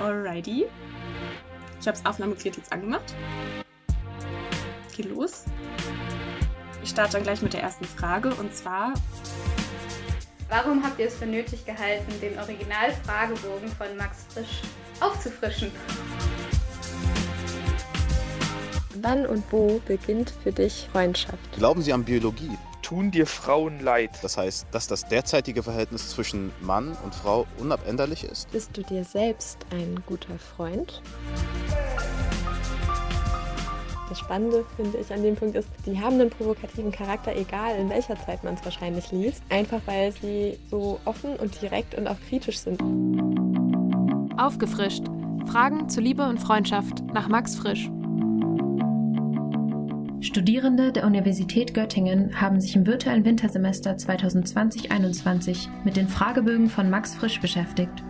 Alrighty. Ich habe das Aufnahmegerät jetzt angemacht. Geht los. Ich starte dann gleich mit der ersten Frage und zwar. Warum habt ihr es für nötig gehalten, den Original-Fragebogen von Max Frisch aufzufrischen? Wann und wo beginnt für dich Freundschaft? Glauben Sie an Biologie? Tun dir Frauen leid? Das heißt, dass das derzeitige Verhältnis zwischen Mann und Frau unabänderlich ist? Bist du dir selbst ein guter Freund? Das Spannende finde ich an dem Punkt ist, die haben einen provokativen Charakter, egal in welcher Zeit man es wahrscheinlich liest. Einfach weil sie so offen und direkt und auch kritisch sind. Aufgefrischt. Fragen zu Liebe und Freundschaft nach Max Frisch. Studierende der Universität Göttingen haben sich im virtuellen Wintersemester 2020-21 mit den Fragebögen von Max Frisch beschäftigt.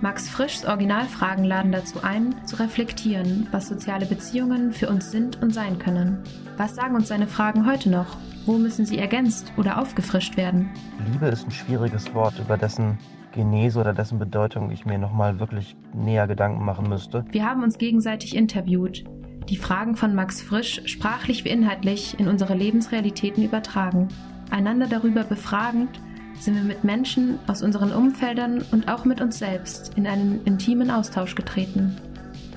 Max Frischs Originalfragen laden dazu ein, zu reflektieren, was soziale Beziehungen für uns sind und sein können. Was sagen uns seine Fragen heute noch? Wo müssen sie ergänzt oder aufgefrischt werden? Liebe ist ein schwieriges Wort, über dessen Genese oder dessen Bedeutung ich mir nochmal wirklich näher Gedanken machen müsste. Wir haben uns gegenseitig interviewt, die Fragen von Max Frisch sprachlich wie inhaltlich in unsere Lebensrealitäten übertragen. Einander darüber befragend sind wir mit Menschen aus unseren Umfeldern und auch mit uns selbst in einen intimen Austausch getreten.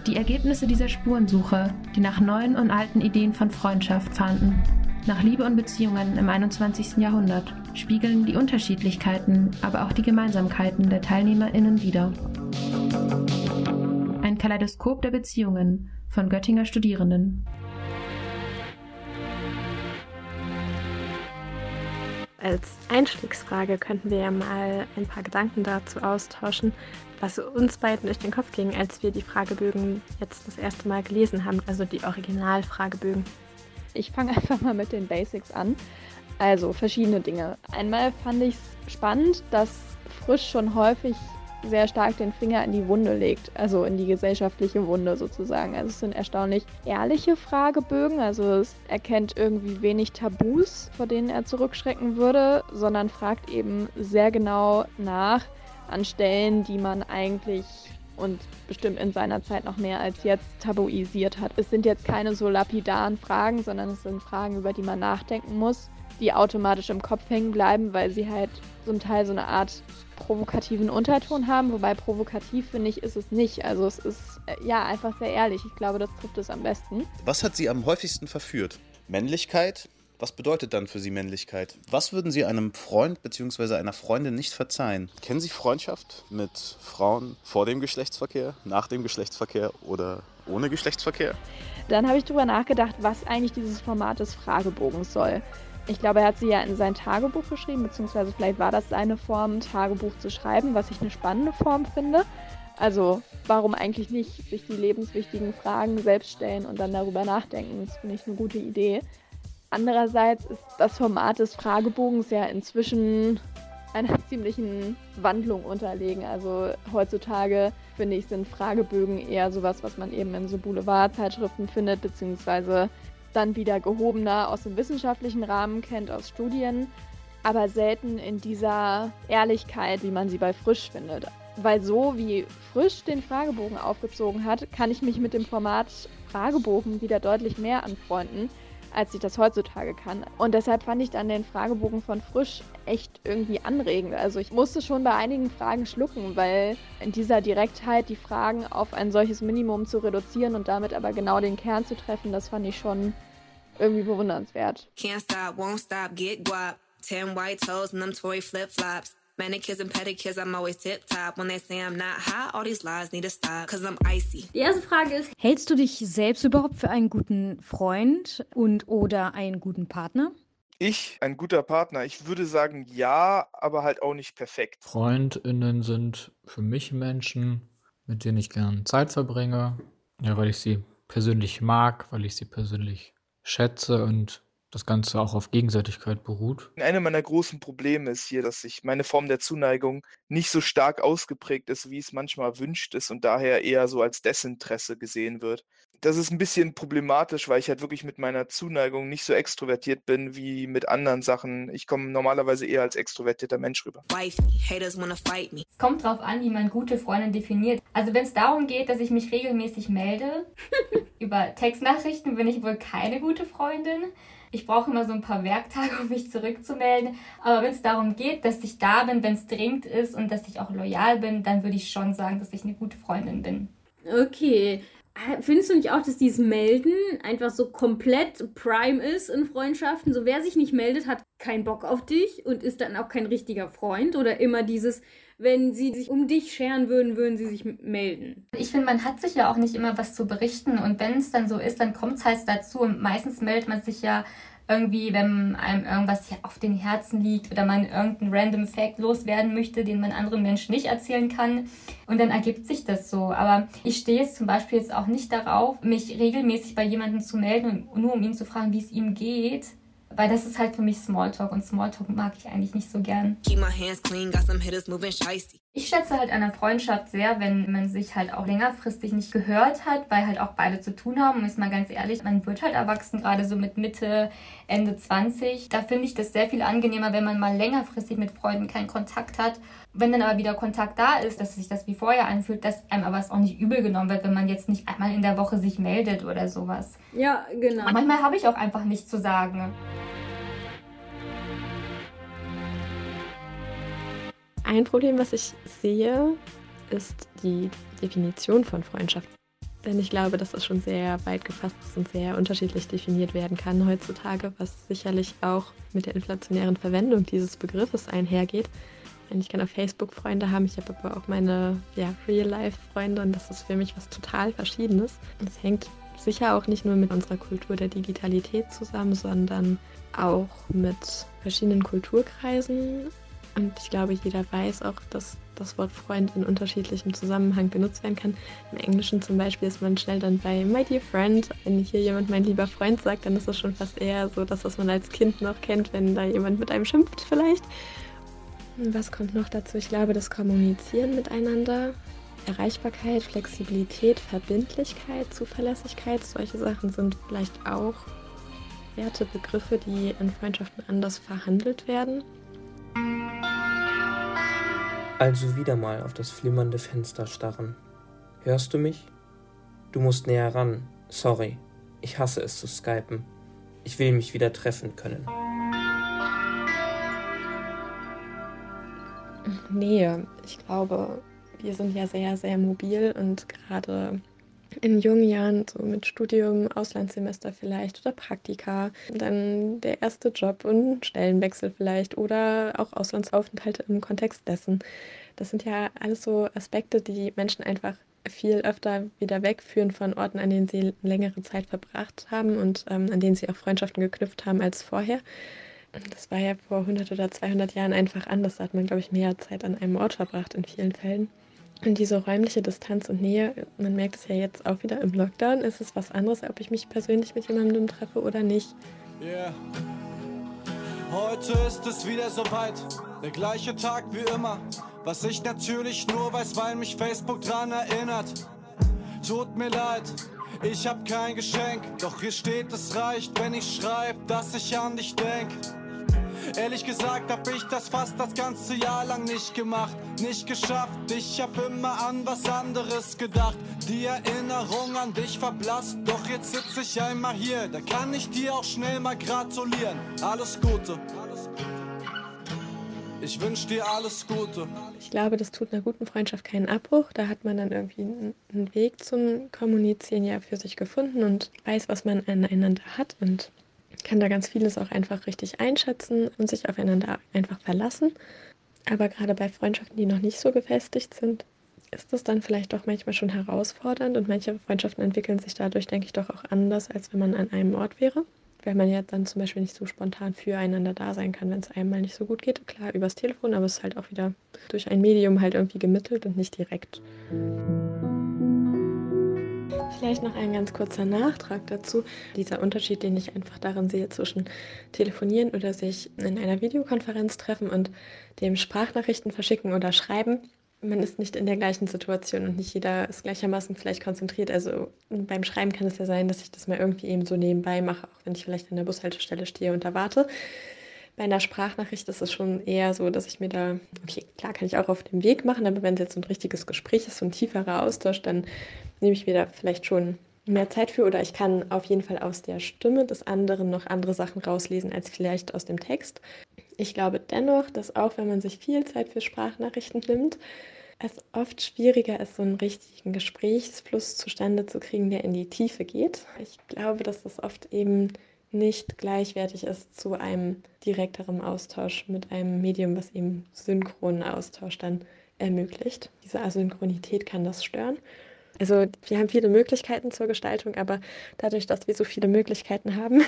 Die Ergebnisse dieser Spurensuche, die nach neuen und alten Ideen von Freundschaft fanden, nach Liebe und Beziehungen im 21. Jahrhundert, spiegeln die Unterschiedlichkeiten, aber auch die Gemeinsamkeiten der TeilnehmerInnen wider. Ein Kaleidoskop der Beziehungen von Göttinger Studierenden. Als Einstiegsfrage könnten wir ja mal ein paar Gedanken dazu austauschen, was uns beiden durch den Kopf ging, als wir die Fragebögen jetzt das erste Mal gelesen haben, also die Originalfragebögen. Ich fange einfach mal mit den Basics an. Also verschiedene Dinge. Einmal fand ich es spannend, dass Frisch schon häufig sehr stark den Finger in die Wunde legt, also in die gesellschaftliche Wunde sozusagen. Also es sind erstaunlich ehrliche Fragebögen, also es erkennt irgendwie wenig Tabus, vor denen er zurückschrecken würde, sondern fragt eben sehr genau nach an Stellen, die man eigentlich und bestimmt in seiner Zeit noch mehr als jetzt tabuisiert hat. Es sind jetzt keine so lapidaren Fragen, sondern es sind Fragen, über die man nachdenken muss, die automatisch im Kopf hängen bleiben, weil sie halt zum Teil so eine Art provokativen Unterton haben, wobei provokativ finde ich ist es nicht. Also es ist äh, ja einfach sehr ehrlich. Ich glaube, das trifft es am besten. Was hat Sie am häufigsten verführt? Männlichkeit? Was bedeutet dann für Sie Männlichkeit? Was würden Sie einem Freund bzw. einer Freundin nicht verzeihen? Kennen Sie Freundschaft mit Frauen vor dem Geschlechtsverkehr, nach dem Geschlechtsverkehr oder ohne Geschlechtsverkehr? Dann habe ich darüber nachgedacht, was eigentlich dieses Format des Fragebogens soll. Ich glaube, er hat sie ja in sein Tagebuch geschrieben, beziehungsweise vielleicht war das seine Form, Tagebuch zu schreiben, was ich eine spannende Form finde. Also, warum eigentlich nicht sich die lebenswichtigen Fragen selbst stellen und dann darüber nachdenken? Das finde ich eine gute Idee. Andererseits ist das Format des Fragebogens ja inzwischen einer ziemlichen Wandlung unterlegen. Also heutzutage finde ich, sind Fragebögen eher sowas, was man eben in so Boulevardzeitschriften findet, beziehungsweise dann wieder gehobener aus dem wissenschaftlichen Rahmen kennt, aus Studien, aber selten in dieser Ehrlichkeit, wie man sie bei Frisch findet. Weil so wie Frisch den Fragebogen aufgezogen hat, kann ich mich mit dem Format Fragebogen wieder deutlich mehr anfreunden, als ich das heutzutage kann. Und deshalb fand ich dann den Fragebogen von Frisch echt irgendwie anregend. Also ich musste schon bei einigen Fragen schlucken, weil in dieser Direktheit die Fragen auf ein solches Minimum zu reduzieren und damit aber genau den Kern zu treffen, das fand ich schon irgendwie bewundernswert. Can't stop, won't stop, get guap. Ten white toes and them Tory flip-flops. Manicures and pedicures, I'm always tip top. When they say I'm not hot, all these lies need to stop, cause I'm icy. Die erste Frage ist, hältst du dich selbst überhaupt für einen guten Freund und oder einen guten Partner? Ich, ein guter Partner. Ich würde sagen ja, aber halt auch nicht perfekt. FreundInnen sind für mich Menschen, mit denen ich gern Zeit verbringe. Ja, weil ich sie persönlich mag, weil ich sie persönlich schätze und das Ganze auch auf Gegenseitigkeit beruht. Eine meiner großen Probleme ist hier, dass ich meine Form der Zuneigung nicht so stark ausgeprägt ist, wie es manchmal erwünscht ist und daher eher so als Desinteresse gesehen wird. Das ist ein bisschen problematisch, weil ich halt wirklich mit meiner Zuneigung nicht so extrovertiert bin wie mit anderen Sachen. Ich komme normalerweise eher als extrovertierter Mensch rüber. Es kommt drauf an, wie man gute Freundin definiert. Also wenn es darum geht, dass ich mich regelmäßig melde, über Textnachrichten bin ich wohl keine gute Freundin. Ich brauche immer so ein paar Werktage, um mich zurückzumelden. Aber wenn es darum geht, dass ich da bin, wenn es dringend ist und dass ich auch loyal bin, dann würde ich schon sagen, dass ich eine gute Freundin bin. Okay. Findest du nicht auch, dass dieses Melden einfach so komplett prime ist in Freundschaften? So, wer sich nicht meldet, hat keinen Bock auf dich und ist dann auch kein richtiger Freund? Oder immer dieses, wenn sie sich um dich scheren würden, würden sie sich melden? Ich finde, man hat sich ja auch nicht immer was zu berichten. Und wenn es dann so ist, dann kommt es halt dazu. Und meistens meldet man sich ja irgendwie, wenn einem irgendwas auf den Herzen liegt oder man irgendeinen random Fact loswerden möchte, den man anderen Menschen nicht erzählen kann. Und dann ergibt sich das so. Aber ich stehe jetzt zum Beispiel jetzt auch nicht darauf, mich regelmäßig bei jemandem zu melden, nur um ihn zu fragen, wie es ihm geht. Weil das ist halt für mich Smalltalk und Smalltalk mag ich eigentlich nicht so gern. Ich schätze halt eine Freundschaft sehr, wenn man sich halt auch längerfristig nicht gehört hat, weil halt auch beide zu tun haben. Und ist mal ganz ehrlich, man wird halt erwachsen, gerade so mit Mitte, Ende 20. Da finde ich das sehr viel angenehmer, wenn man mal längerfristig mit Freunden keinen Kontakt hat. Wenn dann aber wieder Kontakt da ist, dass sich das wie vorher anfühlt, dass einem aber es auch nicht übel genommen wird, wenn man jetzt nicht einmal in der Woche sich meldet oder sowas. Ja, genau. Manchmal habe ich auch einfach nichts zu sagen. Ein Problem, was ich sehe, ist die Definition von Freundschaft. Denn ich glaube, dass es schon sehr weit gefasst ist und sehr unterschiedlich definiert werden kann heutzutage, was sicherlich auch mit der inflationären Verwendung dieses Begriffes einhergeht. Ich kann auf Facebook Freunde haben, ich habe aber auch meine ja, Real-Life-Freunde und das ist für mich was total Verschiedenes. Es hängt sicher auch nicht nur mit unserer Kultur der Digitalität zusammen, sondern auch mit verschiedenen Kulturkreisen und ich glaube, jeder weiß auch, dass das Wort Freund in unterschiedlichem Zusammenhang benutzt werden kann. Im Englischen zum Beispiel ist man schnell dann bei My dear friend. Wenn hier jemand mein lieber Freund sagt, dann ist das schon fast eher so das, was man als Kind noch kennt, wenn da jemand mit einem schimpft vielleicht. Was kommt noch dazu? Ich glaube, das Kommunizieren miteinander, Erreichbarkeit, Flexibilität, Verbindlichkeit, Zuverlässigkeit, solche Sachen sind vielleicht auch Wertebegriffe, die in Freundschaften anders verhandelt werden. Also wieder mal auf das flimmernde Fenster starren. Hörst du mich? Du musst näher ran. Sorry. Ich hasse es zu skypen. Ich will mich wieder treffen können. Nähe. Ich glaube, wir sind ja sehr, sehr mobil und gerade in jungen Jahren, so mit Studium, Auslandssemester vielleicht oder Praktika, dann der erste Job und Stellenwechsel vielleicht oder auch Auslandsaufenthalte im Kontext dessen. Das sind ja alles so Aspekte, die Menschen einfach viel öfter wieder wegführen von Orten, an denen sie längere Zeit verbracht haben und ähm, an denen sie auch Freundschaften geknüpft haben als vorher. Das war ja vor 100 oder 200 Jahren einfach anders. Da hat man, glaube ich, mehr Zeit an einem Ort verbracht in vielen Fällen. Und diese räumliche Distanz und Nähe, man merkt es ja jetzt auch wieder im Lockdown, ist es was anderes, ob ich mich persönlich mit jemandem treffe oder nicht. Yeah. Heute ist es wieder soweit, der gleiche Tag wie immer. Was ich natürlich nur weiß, weil mich Facebook dran erinnert. Tut mir leid, ich hab kein Geschenk, doch hier steht, es reicht, wenn ich schreib, dass ich an dich denk. Ehrlich gesagt hab ich das fast das ganze Jahr lang nicht gemacht, nicht geschafft. Ich hab immer an was anderes gedacht. Die Erinnerung an dich verblasst. Doch jetzt sitz ich einmal hier, da kann ich dir auch schnell mal gratulieren. Alles Gute. Ich wünsch dir alles Gute. Ich glaube, das tut einer guten Freundschaft keinen Abbruch. Da hat man dann irgendwie einen Weg zum Kommunizieren ja für sich gefunden und weiß, was man aneinander hat und kann da ganz vieles auch einfach richtig einschätzen und sich aufeinander einfach verlassen. Aber gerade bei Freundschaften, die noch nicht so gefestigt sind, ist das dann vielleicht doch manchmal schon herausfordernd und manche Freundschaften entwickeln sich dadurch, denke ich, doch auch anders, als wenn man an einem Ort wäre. Weil man ja dann zum Beispiel nicht so spontan füreinander da sein kann, wenn es einem mal nicht so gut geht. Klar, übers Telefon, aber es ist halt auch wieder durch ein Medium halt irgendwie gemittelt und nicht direkt. Vielleicht noch ein ganz kurzer Nachtrag dazu. Dieser Unterschied, den ich einfach darin sehe zwischen telefonieren oder sich in einer Videokonferenz treffen und dem Sprachnachrichten verschicken oder schreiben. Man ist nicht in der gleichen Situation und nicht jeder ist gleichermaßen vielleicht konzentriert. Also beim Schreiben kann es ja sein, dass ich das mal irgendwie eben so nebenbei mache, auch wenn ich vielleicht an der Bushaltestelle stehe und da warte. Bei einer Sprachnachricht ist es schon eher so, dass ich mir da, okay, klar kann ich auch auf dem Weg machen, aber wenn es jetzt so ein richtiges Gespräch ist, so ein tieferer Austausch, dann nehme ich mir da vielleicht schon mehr Zeit für oder ich kann auf jeden Fall aus der Stimme des anderen noch andere Sachen rauslesen als vielleicht aus dem Text. Ich glaube dennoch, dass auch wenn man sich viel Zeit für Sprachnachrichten nimmt, es oft schwieriger ist, so einen richtigen Gesprächsfluss zustande zu kriegen, der in die Tiefe geht. Ich glaube, dass das oft eben nicht gleichwertig ist zu einem direkteren Austausch mit einem Medium, was eben synchronen Austausch dann ermöglicht. Diese Asynchronität kann das stören. Also wir haben viele Möglichkeiten zur Gestaltung, aber dadurch, dass wir so viele Möglichkeiten haben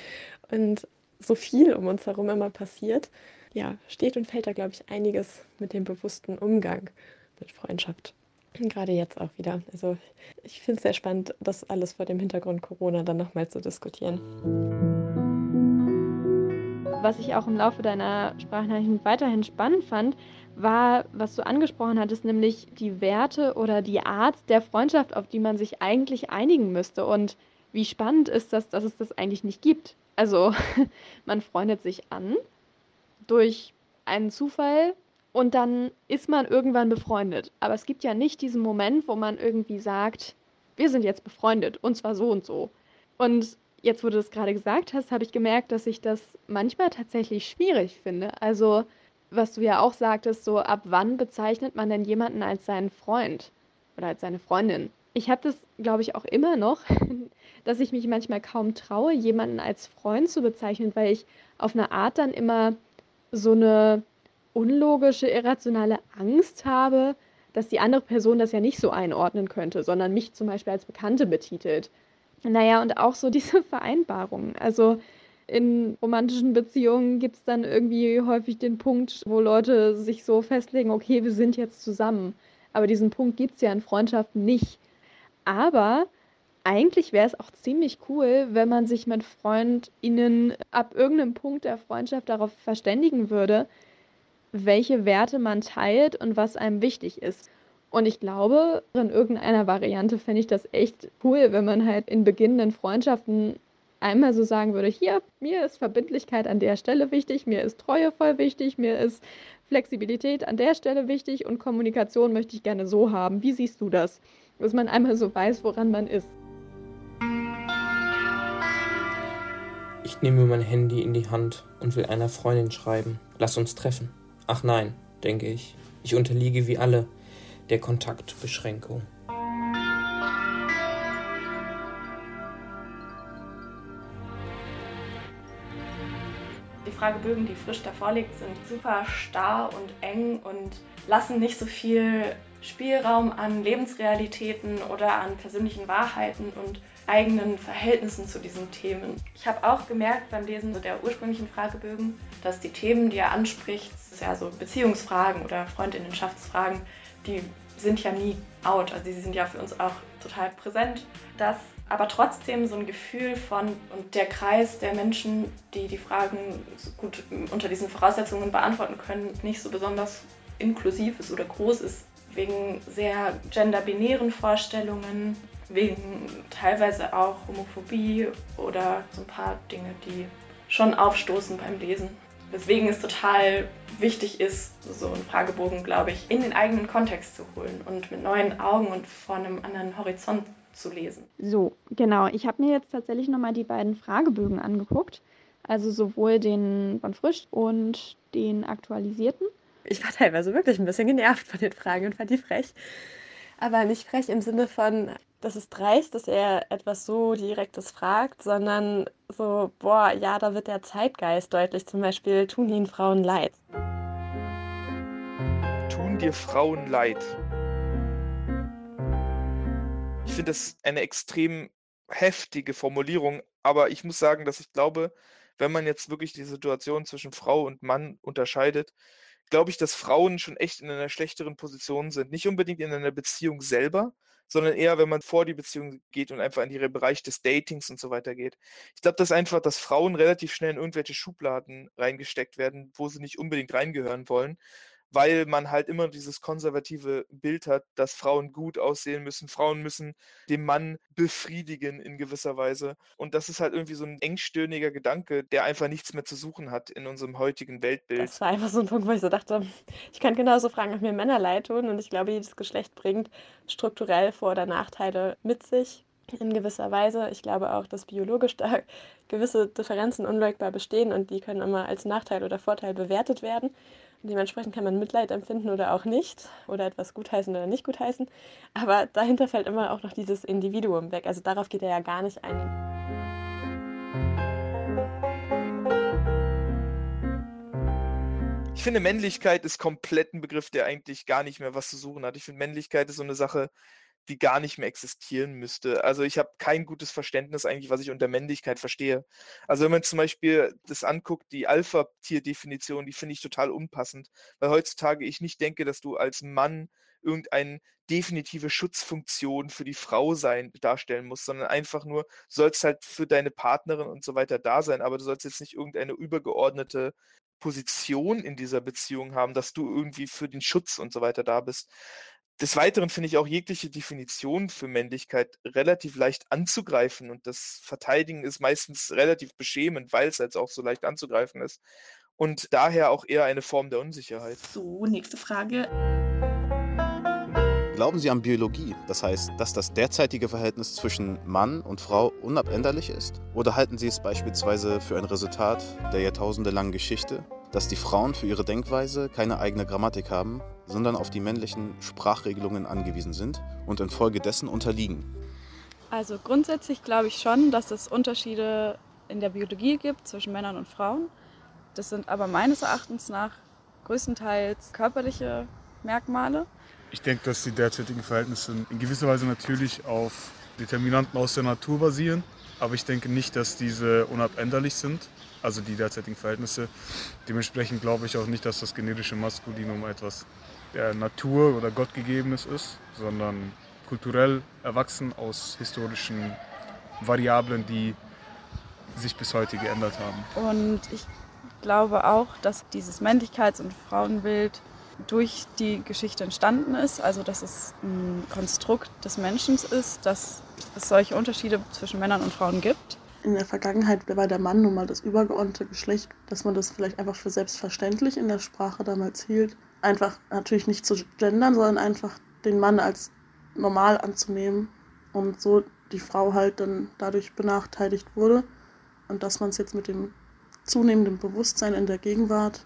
und so viel um uns herum immer passiert, ja, steht und fällt da, glaube ich, einiges mit dem bewussten Umgang mit Freundschaft. Gerade jetzt auch wieder. Also ich finde es sehr spannend, das alles vor dem Hintergrund Corona dann nochmal zu diskutieren. Was ich auch im Laufe deiner Sprachnachrichten weiterhin spannend fand, war, was du angesprochen hattest, nämlich die Werte oder die Art der Freundschaft, auf die man sich eigentlich einigen müsste. Und wie spannend ist das, dass es das eigentlich nicht gibt. Also man freundet sich an durch einen Zufall, und dann ist man irgendwann befreundet. Aber es gibt ja nicht diesen Moment, wo man irgendwie sagt, wir sind jetzt befreundet und zwar so und so. Und jetzt, wo du das gerade gesagt hast, habe ich gemerkt, dass ich das manchmal tatsächlich schwierig finde. Also, was du ja auch sagtest, so ab wann bezeichnet man denn jemanden als seinen Freund oder als seine Freundin? Ich habe das, glaube ich, auch immer noch, dass ich mich manchmal kaum traue, jemanden als Freund zu bezeichnen, weil ich auf eine Art dann immer so eine unlogische, irrationale Angst habe, dass die andere Person das ja nicht so einordnen könnte, sondern mich zum Beispiel als Bekannte betitelt. Naja, und auch so diese Vereinbarungen. Also in romantischen Beziehungen gibt es dann irgendwie häufig den Punkt, wo Leute sich so festlegen, okay, wir sind jetzt zusammen. Aber diesen Punkt gibt es ja in Freundschaften nicht. Aber eigentlich wäre es auch ziemlich cool, wenn man sich mit FreundInnen ab irgendeinem Punkt der Freundschaft darauf verständigen würde, welche Werte man teilt und was einem wichtig ist. Und ich glaube, in irgendeiner Variante fände ich das echt cool, wenn man halt in beginnenden Freundschaften einmal so sagen würde, hier, mir ist Verbindlichkeit an der Stelle wichtig, mir ist Treue voll wichtig, mir ist Flexibilität an der Stelle wichtig und Kommunikation möchte ich gerne so haben. Wie siehst du das? Dass man einmal so weiß, woran man ist. Ich nehme mein Handy in die Hand und will einer Freundin schreiben. Lass uns treffen. Ach nein, denke ich, ich unterliege wie alle der Kontaktbeschränkung. Fragebögen, die frisch davor liegt, sind super starr und eng und lassen nicht so viel Spielraum an Lebensrealitäten oder an persönlichen Wahrheiten und eigenen Verhältnissen zu diesen Themen. Ich habe auch gemerkt beim Lesen der ursprünglichen Fragebögen, dass die Themen, die er anspricht, ja so Beziehungsfragen oder Freundinnenschaftsfragen, die sind ja nie out. Also sie sind ja für uns auch total präsent. Dass aber trotzdem so ein Gefühl von und der Kreis der Menschen, die die Fragen so gut unter diesen Voraussetzungen beantworten können, nicht so besonders inklusiv ist oder groß ist, wegen sehr genderbinären Vorstellungen, wegen teilweise auch Homophobie oder so ein paar Dinge, die schon aufstoßen beim Lesen. Weswegen es total wichtig ist, so einen Fragebogen, glaube ich, in den eigenen Kontext zu holen und mit neuen Augen und vor einem anderen Horizont zu lesen. So, genau. Ich habe mir jetzt tatsächlich nochmal die beiden Fragebögen angeguckt. Also sowohl den von Frisch und den aktualisierten. Ich war teilweise wirklich ein bisschen genervt von den Fragen und fand die frech. Aber nicht frech im Sinne von, das ist dreist, dass er etwas so Direktes fragt, sondern so, boah, ja, da wird der Zeitgeist deutlich. Zum Beispiel, tun ihnen Frauen leid. Tun dir Frauen leid. Ich finde das eine extrem heftige Formulierung, aber ich muss sagen, dass ich glaube, wenn man jetzt wirklich die Situation zwischen Frau und Mann unterscheidet, glaube ich, dass Frauen schon echt in einer schlechteren Position sind. Nicht unbedingt in einer Beziehung selber, sondern eher, wenn man vor die Beziehung geht und einfach in den Bereich des Datings und so weiter geht. Ich glaube, dass einfach, dass Frauen relativ schnell in irgendwelche Schubladen reingesteckt werden, wo sie nicht unbedingt reingehören wollen weil man halt immer dieses konservative Bild hat, dass Frauen gut aussehen müssen. Frauen müssen den Mann befriedigen in gewisser Weise. Und das ist halt irgendwie so ein engstirniger Gedanke, der einfach nichts mehr zu suchen hat in unserem heutigen Weltbild. Das war einfach so ein Punkt, wo ich so dachte, ich kann genauso fragen, ob mir Männer leid tun. Und ich glaube, jedes Geschlecht bringt strukturell Vor- oder Nachteile mit sich in gewisser Weise. Ich glaube auch, dass biologisch da gewisse Differenzen unleugbar bestehen und die können immer als Nachteil oder Vorteil bewertet werden. Dementsprechend kann man Mitleid empfinden oder auch nicht oder etwas gutheißen oder nicht gutheißen. Aber dahinter fällt immer auch noch dieses Individuum weg. Also darauf geht er ja gar nicht ein. Ich finde, Männlichkeit ist komplett ein Begriff, der eigentlich gar nicht mehr was zu suchen hat. Ich finde, Männlichkeit ist so eine Sache, die gar nicht mehr existieren müsste. Also ich habe kein gutes Verständnis eigentlich, was ich unter Männlichkeit verstehe. Also wenn man zum Beispiel das anguckt, die Alpha-Tier-Definition, die finde ich total unpassend, weil heutzutage ich nicht denke, dass du als Mann irgendeine definitive Schutzfunktion für die Frau sein darstellen musst, sondern einfach nur, sollst halt für deine Partnerin und so weiter da sein, aber du sollst jetzt nicht irgendeine übergeordnete Position in dieser Beziehung haben, dass du irgendwie für den Schutz und so weiter da bist. Des Weiteren finde ich auch jegliche Definition für Männlichkeit relativ leicht anzugreifen und das Verteidigen ist meistens relativ beschämend, weil es jetzt auch so leicht anzugreifen ist und daher auch eher eine Form der Unsicherheit. So, nächste Frage. Glauben Sie an Biologie? Das heißt, dass das derzeitige Verhältnis zwischen Mann und Frau unabänderlich ist? Oder halten Sie es beispielsweise für ein Resultat der jahrtausendelangen Geschichte, dass die Frauen für ihre Denkweise keine eigene Grammatik haben, sondern auf die männlichen Sprachregelungen angewiesen sind und infolgedessen unterliegen? Also grundsätzlich glaube ich schon, dass es Unterschiede in der Biologie gibt zwischen Männern und Frauen. Das sind aber meines Erachtens nach größtenteils körperliche Merkmale. Ich denke, dass die derzeitigen Verhältnisse in gewisser Weise natürlich auf Determinanten aus der Natur basieren, aber ich denke nicht, dass diese unabänderlich sind also die derzeitigen Verhältnisse. Dementsprechend glaube ich auch nicht, dass das generische Maskulinum etwas der Natur oder Gottgegebenes ist, sondern kulturell erwachsen aus historischen Variablen, die sich bis heute geändert haben. Und ich glaube auch, dass dieses Männlichkeits- und Frauenbild durch die Geschichte entstanden ist, also dass es ein Konstrukt des Menschen ist, dass es solche Unterschiede zwischen Männern und Frauen gibt in der Vergangenheit war der Mann nun mal das übergeordnete Geschlecht, dass man das vielleicht einfach für selbstverständlich in der Sprache damals hielt. Einfach natürlich nicht zu gendern, sondern einfach den Mann als normal anzunehmen und so die Frau halt dann dadurch benachteiligt wurde. Und dass man es jetzt mit dem zunehmenden Bewusstsein in der Gegenwart,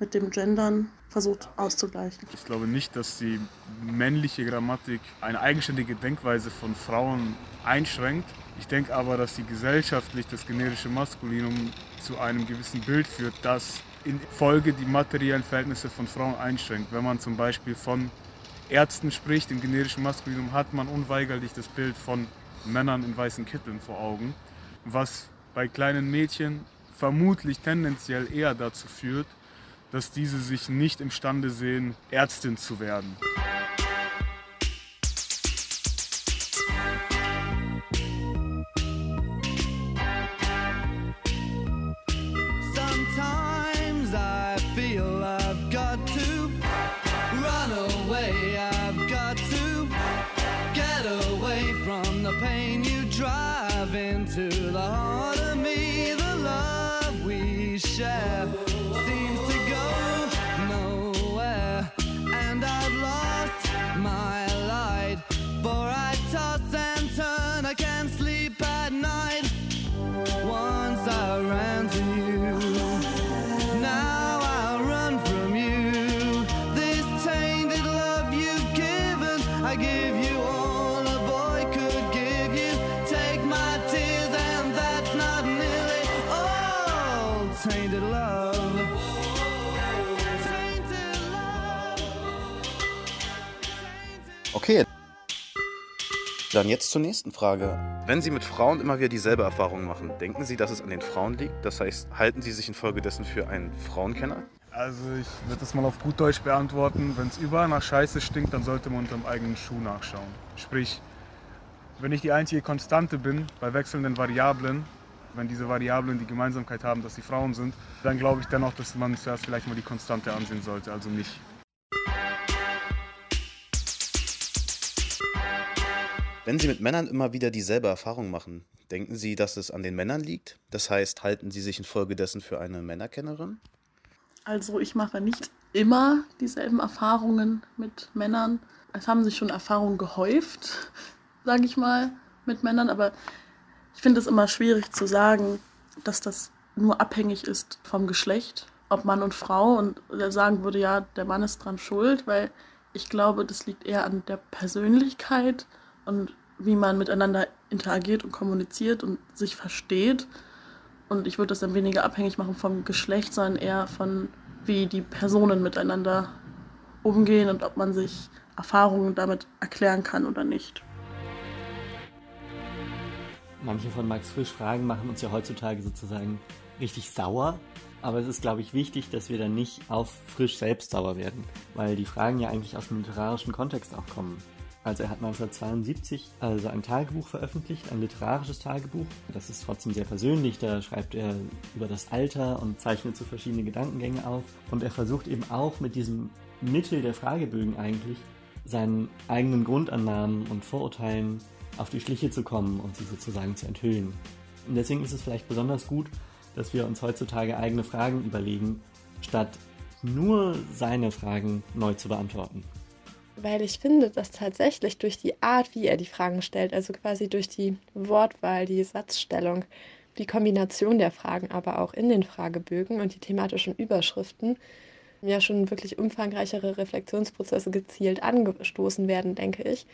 mit dem Gendern versucht auszugleichen. Ich glaube nicht, dass die männliche Grammatik eine eigenständige Denkweise von Frauen einschränkt. Ich denke aber, dass die gesellschaftlich das generische Maskulinum zu einem gewissen Bild führt, das in Folge die materiellen Verhältnisse von Frauen einschränkt. Wenn man zum Beispiel von Ärzten spricht, im generischen Maskulinum hat man unweigerlich das Bild von Männern in weißen Kitteln vor Augen, was bei kleinen Mädchen vermutlich tendenziell eher dazu führt, dass diese sich nicht imstande sehen, Ärztin zu werden. Dann jetzt zur nächsten Frage. Wenn Sie mit Frauen immer wieder dieselbe Erfahrung machen, denken Sie, dass es an den Frauen liegt? Das heißt, halten Sie sich infolgedessen für einen Frauenkenner? Also ich würde das mal auf gut Deutsch beantworten. Wenn es überall nach Scheiße stinkt, dann sollte man unterm eigenen Schuh nachschauen. Sprich, wenn ich die einzige Konstante bin bei wechselnden Variablen, wenn diese Variablen die Gemeinsamkeit haben, dass sie Frauen sind, dann glaube ich dennoch, dass man zuerst vielleicht mal die Konstante ansehen sollte, also mich. Wenn Sie mit Männern immer wieder dieselbe Erfahrung machen, denken Sie, dass es an den Männern liegt? Das heißt, halten Sie sich infolgedessen für eine Männerkennerin? Also ich mache nicht immer dieselben Erfahrungen mit Männern. Es haben sich schon Erfahrungen gehäuft, sage ich mal, mit Männern, aber ich finde es immer schwierig zu sagen, dass das nur abhängig ist vom Geschlecht, ob Mann und Frau. Und sagen würde, ja, der Mann ist dran schuld, weil ich glaube, das liegt eher an der Persönlichkeit und wie man miteinander interagiert und kommuniziert und sich versteht. Und ich würde das dann weniger abhängig machen vom Geschlecht, sondern eher von, wie die Personen miteinander umgehen und ob man sich Erfahrungen damit erklären kann oder nicht. Manche von Max Frisch Fragen machen uns ja heutzutage sozusagen richtig sauer. Aber es ist, glaube ich, wichtig, dass wir dann nicht auf Frisch selbst sauer werden, weil die Fragen ja eigentlich aus dem literarischen Kontext auch kommen. Also er hat 1972 also ein Tagebuch veröffentlicht, ein literarisches Tagebuch. Das ist trotzdem sehr persönlich, da schreibt er über das Alter und zeichnet so verschiedene Gedankengänge auf. Und er versucht eben auch mit diesem Mittel der Fragebögen eigentlich seinen eigenen Grundannahmen und Vorurteilen auf die Schliche zu kommen und sie sozusagen zu enthüllen. Und deswegen ist es vielleicht besonders gut, dass wir uns heutzutage eigene Fragen überlegen, statt nur seine Fragen neu zu beantworten. Weil ich finde, dass tatsächlich durch die Art, wie er die Fragen stellt, also quasi durch die Wortwahl, die Satzstellung, die Kombination der Fragen aber auch in den Fragebögen und die thematischen Überschriften, ja schon wirklich umfangreichere Reflexionsprozesse gezielt angestoßen werden, denke ich.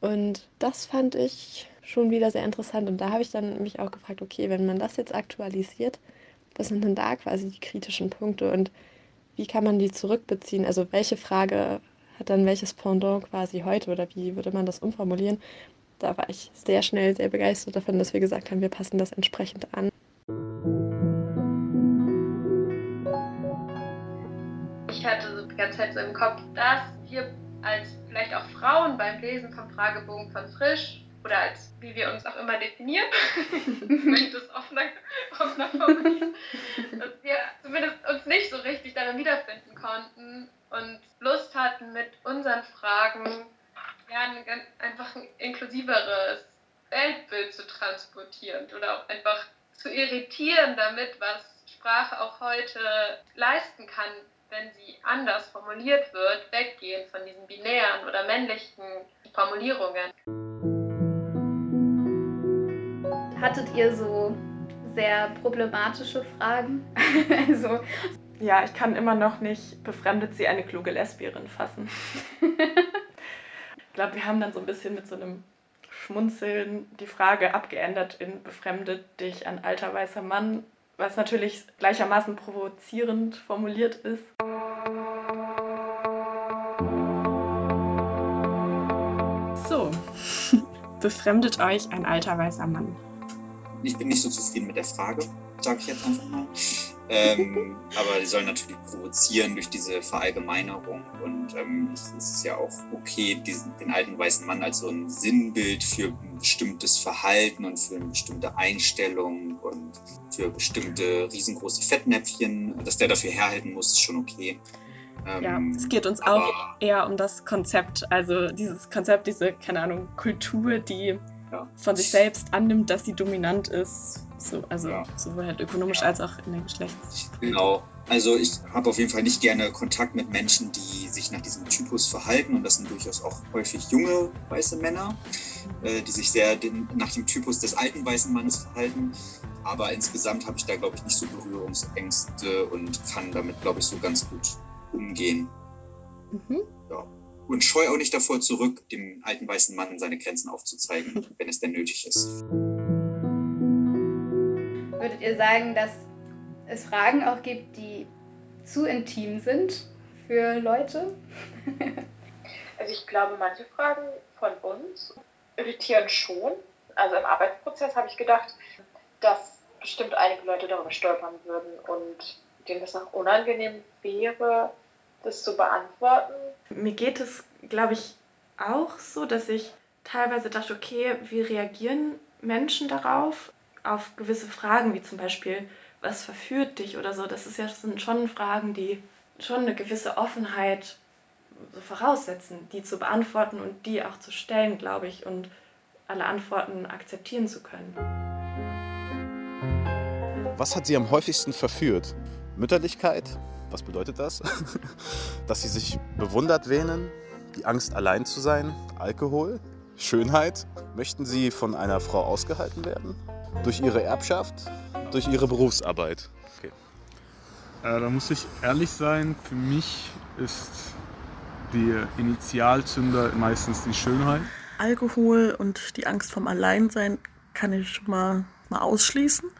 Und das fand ich schon wieder sehr interessant. Und da habe ich dann mich auch gefragt, okay, wenn man das jetzt aktualisiert, was sind denn da quasi die kritischen Punkte und wie kann man die zurückbeziehen? Also welche Frage hat dann welches Pendant quasi heute oder wie würde man das umformulieren? Da war ich sehr schnell sehr begeistert davon, dass wir gesagt haben, wir passen das entsprechend an. Ich hatte die ganze Zeit so im Kopf, dass wir als vielleicht auch Frauen beim Lesen vom Fragebogen von Frisch oder als wie wir uns auch immer definieren, ich möchte es offener, offener formulieren, dass wir zumindest uns nicht so richtig darin wiederfinden konnten und Lust hatten, mit unseren Fragen ja, ein, ganz, einfach ein inklusiveres Weltbild zu transportieren oder auch einfach zu irritieren damit, was Sprache auch heute leisten kann, wenn sie anders formuliert wird, weggehen von diesen binären oder männlichen Formulierungen. Hattet ihr so sehr problematische Fragen? also ja, ich kann immer noch nicht befremdet sie eine kluge Lesbierin fassen. ich glaube, wir haben dann so ein bisschen mit so einem Schmunzeln die Frage abgeändert in befremdet dich ein alter weißer Mann was natürlich gleichermaßen provozierend formuliert ist. So, befremdet euch ein alter weißer Mann? Ich bin nicht so zufrieden mit der Frage, sage ich jetzt einfach mal. Ähm, aber die sollen natürlich provozieren durch diese Verallgemeinerung. Und ähm, es ist ja auch okay, diesen, den alten weißen Mann als so ein Sinnbild für ein bestimmtes Verhalten und für eine bestimmte Einstellung und für bestimmte riesengroße Fettnäpfchen, dass der dafür herhalten muss, ist schon okay. Ähm, ja, es geht uns auch eher um das Konzept, also dieses Konzept, diese, keine Ahnung, Kultur, die ja. von sich selbst annimmt, dass sie dominant ist so, also ja. sowohl halt ökonomisch als auch in der Geschlechts. Genau. Also ich habe auf jeden Fall nicht gerne Kontakt mit Menschen, die sich nach diesem Typus verhalten. Und das sind durchaus auch häufig junge weiße Männer, äh, die sich sehr den, nach dem Typus des alten weißen Mannes verhalten. Aber insgesamt habe ich da, glaube ich, nicht so Berührungsängste und kann damit, glaube ich, so ganz gut umgehen. Mhm. Ja. Und scheue auch nicht davor zurück, dem alten weißen Mann seine Grenzen aufzuzeigen, wenn es denn nötig ist. Würdet ihr sagen, dass es Fragen auch gibt, die zu intim sind für Leute? also ich glaube, manche Fragen von uns irritieren schon. Also im Arbeitsprozess habe ich gedacht, dass bestimmt einige Leute darüber stolpern würden und denen das auch unangenehm wäre, das zu beantworten? Mir geht es, glaube ich, auch so, dass ich teilweise dachte, okay, wie reagieren Menschen darauf? Auf gewisse Fragen, wie zum Beispiel, was verführt dich oder so. Das, ist ja, sind schon Fragen, die schon eine gewisse Offenheit so voraussetzen, die zu beantworten und die auch zu stellen, glaube ich, und alle Antworten akzeptieren zu können. Was hat Sie am häufigsten verführt? Mütterlichkeit? Was bedeutet das? Dass Sie sich bewundert wähnen? Die Angst, allein zu sein? Alkohol? Schönheit? Möchten Sie von einer Frau ausgehalten werden? Durch Ihre Erbschaft? Durch Ihre Berufsarbeit? Okay. Äh, da muss ich ehrlich sein, für mich ist die Initialzünder meistens die Schönheit. Alkohol und die Angst vom Alleinsein kann ich schon mal, mal ausschließen.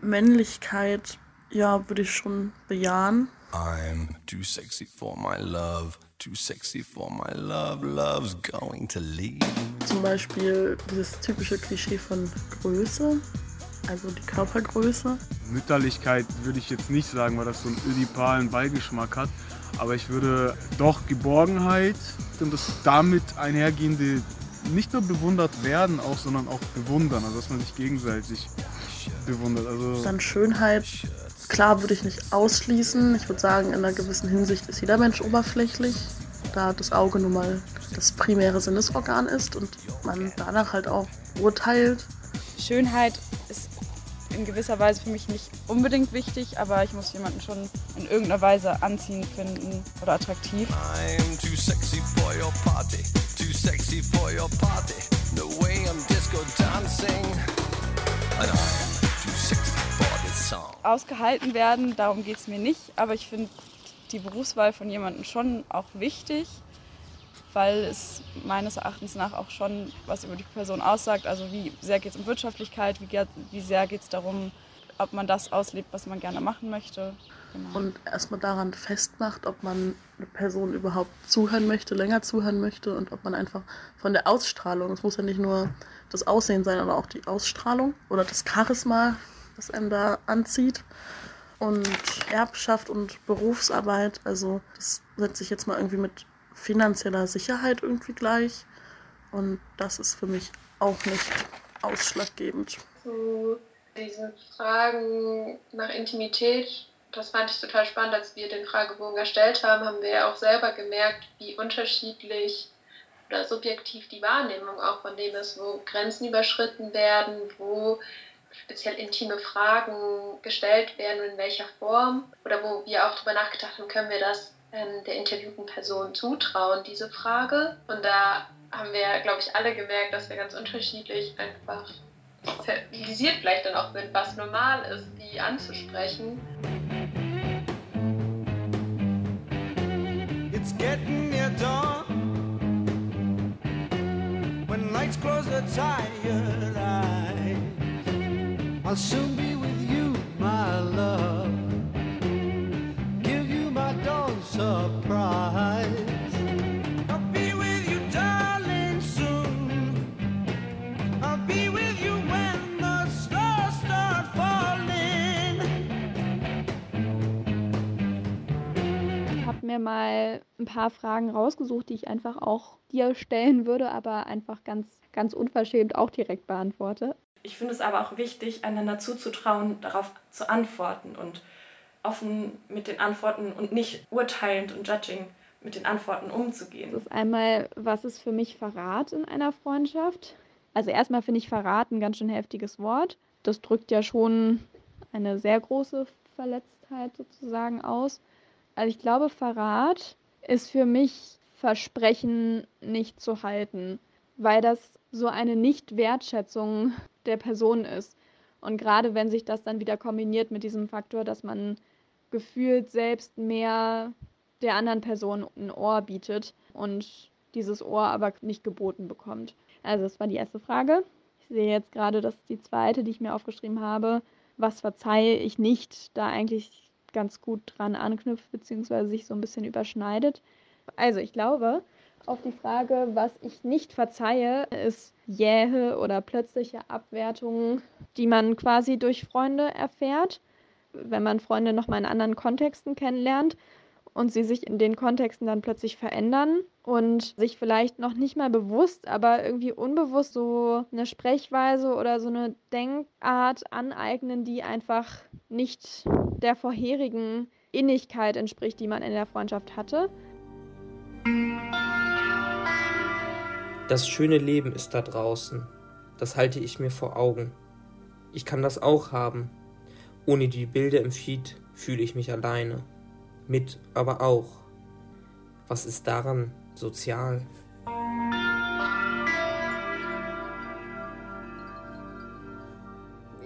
Männlichkeit, ja, würde ich schon bejahen. I'm too sexy for my love, too sexy for my love, love's going to leave. Zum Beispiel dieses typische Klischee von Größe, also die Körpergröße. Mütterlichkeit würde ich jetzt nicht sagen, weil das so einen ödipalen Beigeschmack hat. Aber ich würde doch Geborgenheit und das damit einhergehende nicht nur bewundert werden, auch, sondern auch bewundern. Also dass man sich gegenseitig bewundert. Also Dann Schönheit, klar würde ich nicht ausschließen. Ich würde sagen, in einer gewissen Hinsicht ist jeder Mensch oberflächlich, da das Auge nun mal das primäre Sinnesorgan ist und man danach halt auch urteilt. Schönheit ist in gewisser Weise für mich nicht unbedingt wichtig, aber ich muss jemanden schon in irgendeiner Weise anziehend finden oder attraktiv. I'm too sexy for your party, too sexy for your party. No way I'm disco dancing. And I'm Ausgehalten werden, darum geht es mir nicht, aber ich finde die Berufswahl von jemandem schon auch wichtig, weil es meines Erachtens nach auch schon was über die Person aussagt. Also wie sehr geht es um Wirtschaftlichkeit, wie, wie sehr geht es darum, ob man das auslebt, was man gerne machen möchte. Genau. Und erstmal daran festmacht, ob man eine Person überhaupt zuhören möchte, länger zuhören möchte und ob man einfach von der Ausstrahlung, es muss ja nicht nur das Aussehen sein, aber auch die Ausstrahlung oder das Charisma, das einen da anzieht. Und Erbschaft und Berufsarbeit, also das setze ich jetzt mal irgendwie mit finanzieller Sicherheit irgendwie gleich. Und das ist für mich auch nicht ausschlaggebend. Zu diesen Fragen nach Intimität, das fand ich total spannend, als wir den Fragebogen erstellt haben, haben wir ja auch selber gemerkt, wie unterschiedlich oder subjektiv die Wahrnehmung auch von dem ist, wo Grenzen überschritten werden, wo speziell intime Fragen gestellt werden und in welcher Form. Oder wo wir auch darüber nachgedacht haben, können wir das ähm, der interviewten Person zutrauen, diese Frage. Und da haben wir, glaube ich, alle gemerkt, dass wir ganz unterschiedlich einfach sensibilisiert vielleicht dann auch sind, was normal ist, die anzusprechen. It's getting near dawn. When lights close the tired eyes, I'll soon be with you, my love. Give you my dawn surprise. I'll be with you, darling, soon. I'll be with you when the stars start falling. Ich habe mir mal ein paar Fragen rausgesucht, die ich einfach auch dir stellen würde, aber einfach ganz, ganz unverschämt auch direkt beantworte. Ich finde es aber auch wichtig, einander zuzutrauen, darauf zu antworten und offen mit den Antworten und nicht urteilend und judging mit den Antworten umzugehen. Das ist einmal, was ist für mich Verrat in einer Freundschaft? Also erstmal finde ich Verrat ein ganz schön heftiges Wort. Das drückt ja schon eine sehr große Verletztheit sozusagen aus. Also ich glaube, Verrat ist für mich Versprechen nicht zu halten, weil das so eine Nicht-Wertschätzung der Person ist. Und gerade wenn sich das dann wieder kombiniert mit diesem Faktor, dass man gefühlt selbst mehr der anderen Person ein Ohr bietet und dieses Ohr aber nicht geboten bekommt. Also das war die erste Frage. Ich sehe jetzt gerade, dass die zweite, die ich mir aufgeschrieben habe, was verzeihe ich nicht, da eigentlich ganz gut dran anknüpft, beziehungsweise sich so ein bisschen überschneidet. Also ich glaube, auf die Frage, was ich nicht verzeihe, ist jähe oder plötzliche Abwertungen, die man quasi durch Freunde erfährt. wenn man Freunde nochmal in anderen Kontexten kennenlernt und sie sich in den Kontexten dann plötzlich verändern und sich vielleicht noch nicht mal bewusst, aber irgendwie unbewusst so eine Sprechweise oder so eine Denkart aneignen, die einfach nicht der vorherigen Innigkeit entspricht, die man in der Freundschaft hatte. Das schöne Leben ist da draußen. Das halte ich mir vor Augen. Ich kann das auch haben. Ohne die Bilder im Feed fühle ich mich alleine. Mit aber auch. Was ist daran sozial?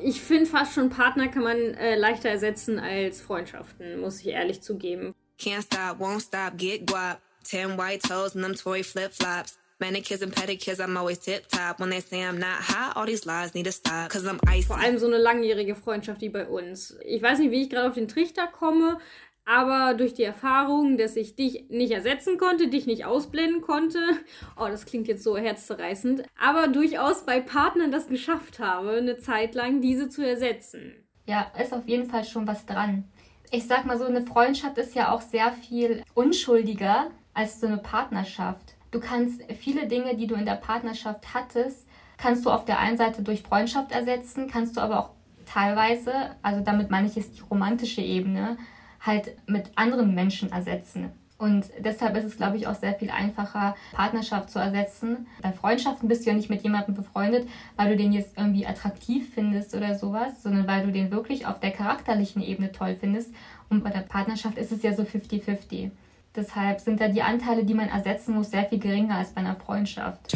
Ich finde fast schon Partner kann man äh, leichter ersetzen als Freundschaften, muss ich ehrlich zugeben. Can't stop, won't stop, get guap. Ten white toes and them Tory flip flops. Manicures and pedicures, I'm always tip top. When they say I'm not hot, all these lies need to stop. Cause I'm icy. Vor allem so eine langjährige Freundschaft wie bei uns. Ich weiß nicht, wie ich gerade auf den Trichter komme, aber durch die Erfahrung, dass ich dich nicht ersetzen konnte, dich nicht ausblenden konnte, oh, das klingt jetzt so herzzerreißend, aber durchaus bei Partnern das geschafft habe, eine Zeit lang diese zu ersetzen. Ja, ist auf jeden Fall schon was dran. Ich sag mal so, eine Freundschaft ist ja auch sehr viel unschuldiger als so eine Partnerschaft. Du kannst viele Dinge, die du in der Partnerschaft hattest, kannst du auf der einen Seite durch Freundschaft ersetzen, kannst du aber auch teilweise, also damit meine ich jetzt die romantische Ebene, halt mit anderen Menschen ersetzen. Und deshalb ist es, glaube ich, auch sehr viel einfacher, Partnerschaft zu ersetzen. Bei Freundschaften bist du ja nicht mit jemandem befreundet, weil du den jetzt irgendwie attraktiv findest oder sowas, sondern weil du den wirklich auf der charakterlichen Ebene toll findest. Und bei der Partnerschaft ist es ja so 50-50. Deshalb sind da die Anteile, die man ersetzen muss, sehr viel geringer als bei einer Freundschaft.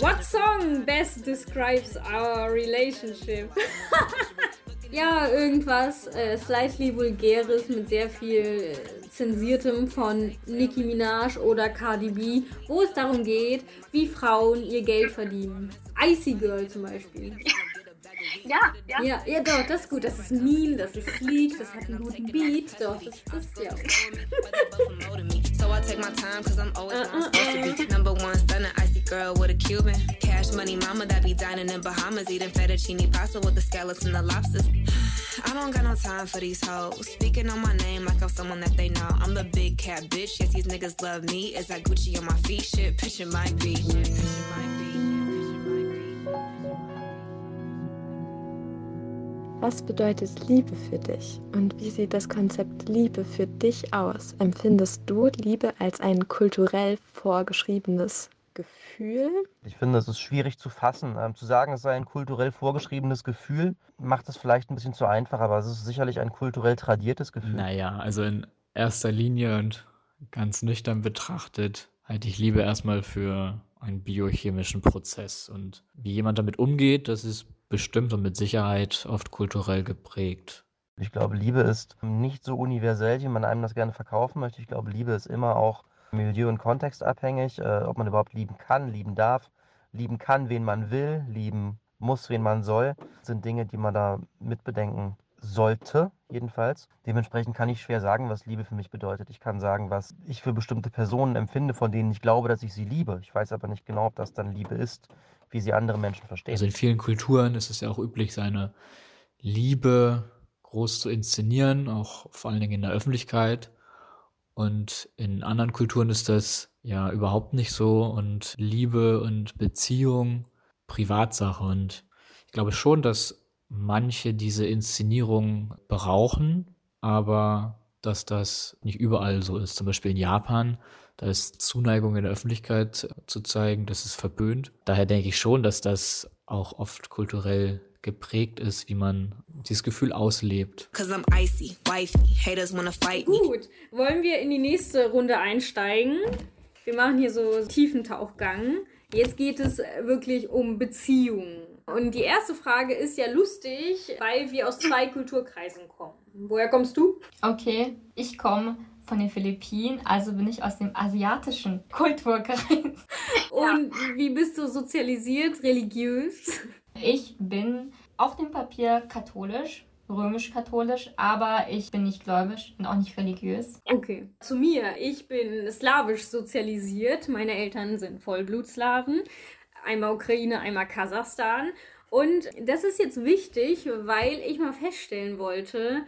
What song best describes our relationship? ja, irgendwas äh, slightly vulgäres mit sehr viel äh, zensiertem von Nicki Minaj oder Cardi B, wo es darum geht, wie Frauen ihr Geld verdienen. Icy Girl zum Beispiel. Ja, ja. Ja, ja, doch, das ist gut. Das ist mean, das ist sleek, das hat einen guten Beat. Doch, das, das ja. So I take my time cause I'm always ah, where I'm ah, supposed to be. Ah. Number one stunner, icy girl with a Cuban. Cash money mama that be dining in Bahamas, eating fettuccine pasta with the scallops and the lobsters. I don't got no time for these hoes. Speaking on my name like I'm someone that they know. I'm the big cat bitch. Yes, these niggas love me. Is that Gucci on my feet? Shit, picture might be. Picture might be. Was bedeutet Liebe für dich und wie sieht das Konzept Liebe für dich aus? Empfindest du Liebe als ein kulturell vorgeschriebenes Gefühl? Ich finde, es ist schwierig zu fassen. Ähm, zu sagen, es sei ein kulturell vorgeschriebenes Gefühl, macht es vielleicht ein bisschen zu einfach, aber es ist sicherlich ein kulturell tradiertes Gefühl. Naja, also in erster Linie und ganz nüchtern betrachtet halte ich Liebe erstmal für einen biochemischen Prozess. Und wie jemand damit umgeht, das ist bestimmt und mit Sicherheit oft kulturell geprägt. Ich glaube, Liebe ist nicht so universell, wie man einem das gerne verkaufen möchte. Ich glaube, Liebe ist immer auch milieu- und kontextabhängig, äh, ob man überhaupt lieben kann, lieben darf, lieben kann, wen man will, lieben muss, wen man soll, sind Dinge, die man da mitbedenken sollte, jedenfalls. Dementsprechend kann ich schwer sagen, was Liebe für mich bedeutet. Ich kann sagen, was ich für bestimmte Personen empfinde, von denen ich glaube, dass ich sie liebe. Ich weiß aber nicht genau, ob das dann Liebe ist wie sie andere Menschen verstehen. Also in vielen Kulturen ist es ja auch üblich, seine Liebe groß zu inszenieren, auch vor allen Dingen in der Öffentlichkeit. Und in anderen Kulturen ist das ja überhaupt nicht so. Und Liebe und Beziehung Privatsache. Und ich glaube schon, dass manche diese Inszenierung brauchen, aber dass das nicht überall so ist. Zum Beispiel in Japan da ist Zuneigung in der Öffentlichkeit zu zeigen, das ist verböhnt. Daher denke ich schon, dass das auch oft kulturell geprägt ist, wie man dieses Gefühl auslebt. Gut, wollen wir in die nächste Runde einsteigen? Wir machen hier so tiefen Tauchgang. Jetzt geht es wirklich um Beziehungen. Und die erste Frage ist ja lustig, weil wir aus zwei Kulturkreisen kommen. Woher kommst du? Okay, ich komme von den Philippinen, also bin ich aus dem asiatischen Kulturkreis. Und wie bist du sozialisiert, religiös? Ich bin auf dem Papier katholisch, römisch-katholisch, aber ich bin nicht gläubig und auch nicht religiös. Okay. Zu mir, ich bin slawisch sozialisiert. Meine Eltern sind Vollblutslawen. Einmal Ukraine, einmal Kasachstan. Und das ist jetzt wichtig, weil ich mal feststellen wollte,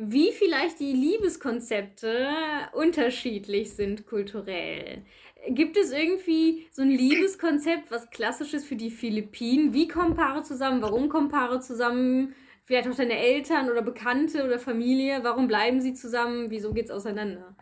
wie vielleicht die Liebeskonzepte unterschiedlich sind kulturell. Gibt es irgendwie so ein Liebeskonzept, was klassisch ist für die Philippinen? Wie kommen Paare zusammen? Warum kommen Paare zusammen? Vielleicht auch deine Eltern oder Bekannte oder Familie? Warum bleiben sie zusammen? Wieso geht es auseinander?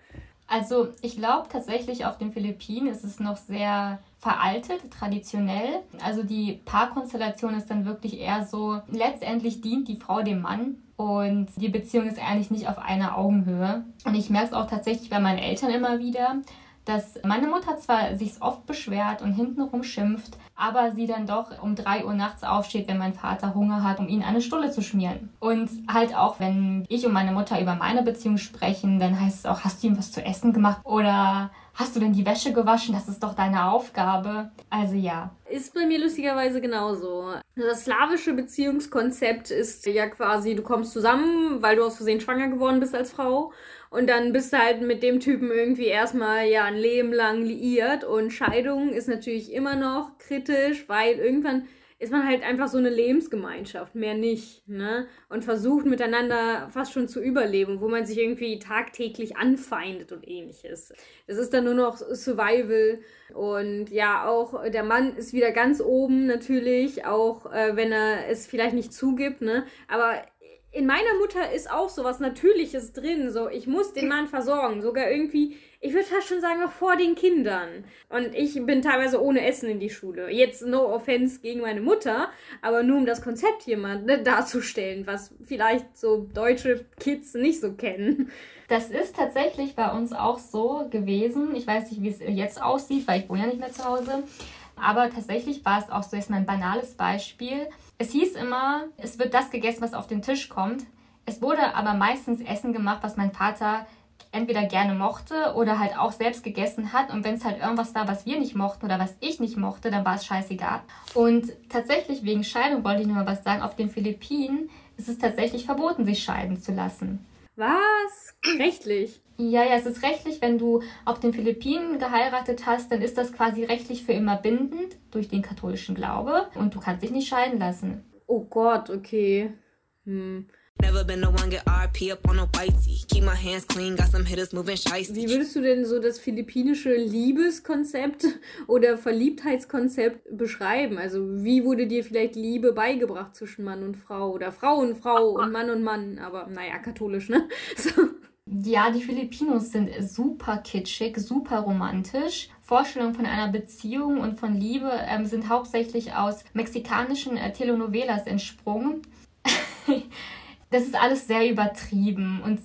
Also ich glaube tatsächlich auf den Philippinen ist es noch sehr veraltet, traditionell. Also die Paarkonstellation ist dann wirklich eher so, letztendlich dient die Frau dem Mann und die Beziehung ist eigentlich nicht auf einer Augenhöhe. Und ich merke es auch tatsächlich bei meinen Eltern immer wieder, dass meine Mutter zwar sich oft beschwert und hintenrum schimpft, aber sie dann doch um 3 Uhr nachts aufsteht, wenn mein Vater Hunger hat, um ihn eine Stulle zu schmieren. Und halt auch, wenn ich und meine Mutter über meine Beziehung sprechen, dann heißt es auch, hast du ihm was zu essen gemacht? Oder hast du denn die Wäsche gewaschen? Das ist doch deine Aufgabe. Also ja. Ist bei mir lustigerweise genauso. Das slawische Beziehungskonzept ist ja quasi, du kommst zusammen, weil du aus Versehen schwanger geworden bist als Frau. Und dann bist du halt mit dem Typen irgendwie erstmal ja ein Leben lang liiert. Und Scheidung ist natürlich immer noch kritisch, weil irgendwann ist man halt einfach so eine Lebensgemeinschaft, mehr nicht, ne? Und versucht miteinander fast schon zu überleben, wo man sich irgendwie tagtäglich anfeindet und ähnliches. Das ist dann nur noch Survival und ja, auch der Mann ist wieder ganz oben natürlich, auch äh, wenn er es vielleicht nicht zugibt, ne? Aber in meiner Mutter ist auch so was Natürliches drin. So, ich muss den Mann versorgen. Sogar irgendwie, ich würde fast schon sagen, noch vor den Kindern. Und ich bin teilweise ohne Essen in die Schule. Jetzt no offense gegen meine Mutter, aber nur um das Konzept hier mal ne, darzustellen, was vielleicht so deutsche Kids nicht so kennen. Das ist tatsächlich bei uns auch so gewesen. Ich weiß nicht, wie es jetzt aussieht, weil ich wohne ja nicht mehr zu Hause. Aber tatsächlich war es auch so, jetzt mal ein banales Beispiel. Es hieß immer, es wird das gegessen, was auf den Tisch kommt. Es wurde aber meistens Essen gemacht, was mein Vater entweder gerne mochte oder halt auch selbst gegessen hat. Und wenn es halt irgendwas war, was wir nicht mochten oder was ich nicht mochte, dann war es scheißegal. Und tatsächlich wegen Scheidung wollte ich nur mal was sagen. Auf den Philippinen ist es tatsächlich verboten, sich scheiden zu lassen. Was? Rechtlich? Ja, ja, es ist rechtlich, wenn du auf den Philippinen geheiratet hast, dann ist das quasi rechtlich für immer bindend durch den katholischen Glaube und du kannst dich nicht scheiden lassen. Oh Gott, okay. Hm. Never been the one get RP up on a whitey. Keep my hands clean, got some hitters moving shiesty. Wie würdest du denn so das philippinische Liebeskonzept oder Verliebtheitskonzept beschreiben? Also wie wurde dir vielleicht Liebe beigebracht zwischen Mann und Frau oder Frau und Frau und Mann und Mann? Aber naja, katholisch, ne? So. Ja, die Filipinos sind super kitschig, super romantisch. Vorstellungen von einer Beziehung und von Liebe ähm, sind hauptsächlich aus mexikanischen äh, Telenovelas entsprungen. das ist alles sehr übertrieben und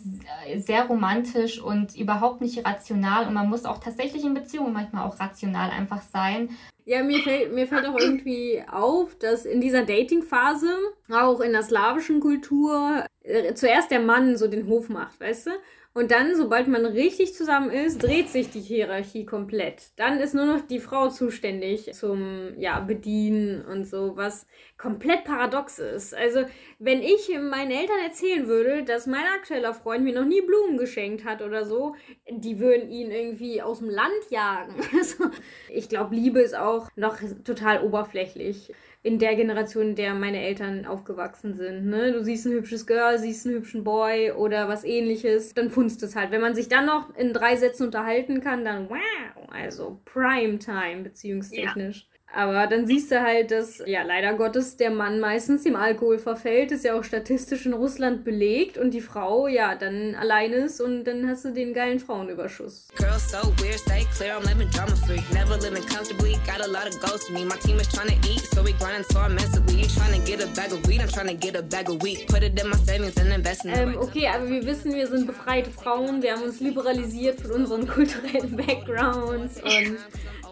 sehr romantisch und überhaupt nicht rational. Und man muss auch tatsächlich in Beziehungen manchmal auch rational einfach sein. Ja, mir fällt, mir fällt auch irgendwie auf, dass in dieser Dating-Phase, auch in der slawischen Kultur, äh, zuerst der Mann so den Hof macht, weißt du? Und dann, sobald man richtig zusammen ist, dreht sich die Hierarchie komplett. Dann ist nur noch die Frau zuständig zum ja, Bedienen und so, was komplett paradox ist. Also, wenn ich meinen Eltern erzählen würde, dass mein aktueller Freund mir noch nie Blumen geschenkt hat oder so, die würden ihn irgendwie aus dem Land jagen. Also, ich glaube, Liebe ist auch noch total oberflächlich in der Generation, in der meine Eltern aufgewachsen sind. Ne? Du siehst ein hübsches Girl, siehst einen hübschen Boy oder was ähnliches, dann funzt es halt. Wenn man sich dann noch in drei Sätzen unterhalten kann, dann wow, also Primetime beziehungstechnisch. Ja. Aber dann siehst du halt, dass, ja, leider Gottes der Mann meistens dem Alkohol verfällt, ist ja auch statistisch in Russland belegt und die Frau, ja, dann allein ist und dann hast du den geilen Frauenüberschuss. Girls so weird, stay clear, I'm living drama free. Never living comfortably, got a lot of ghosts to me. My team is trying to eat, so we grinding so immensely. You trying to get a bag of weed, I'm trying to get a bag of wheat. Put it in my savings and invest in ähm, Okay, aber wir wissen, wir sind befreite Frauen, wir haben uns liberalisiert von unseren kulturellen Backgrounds und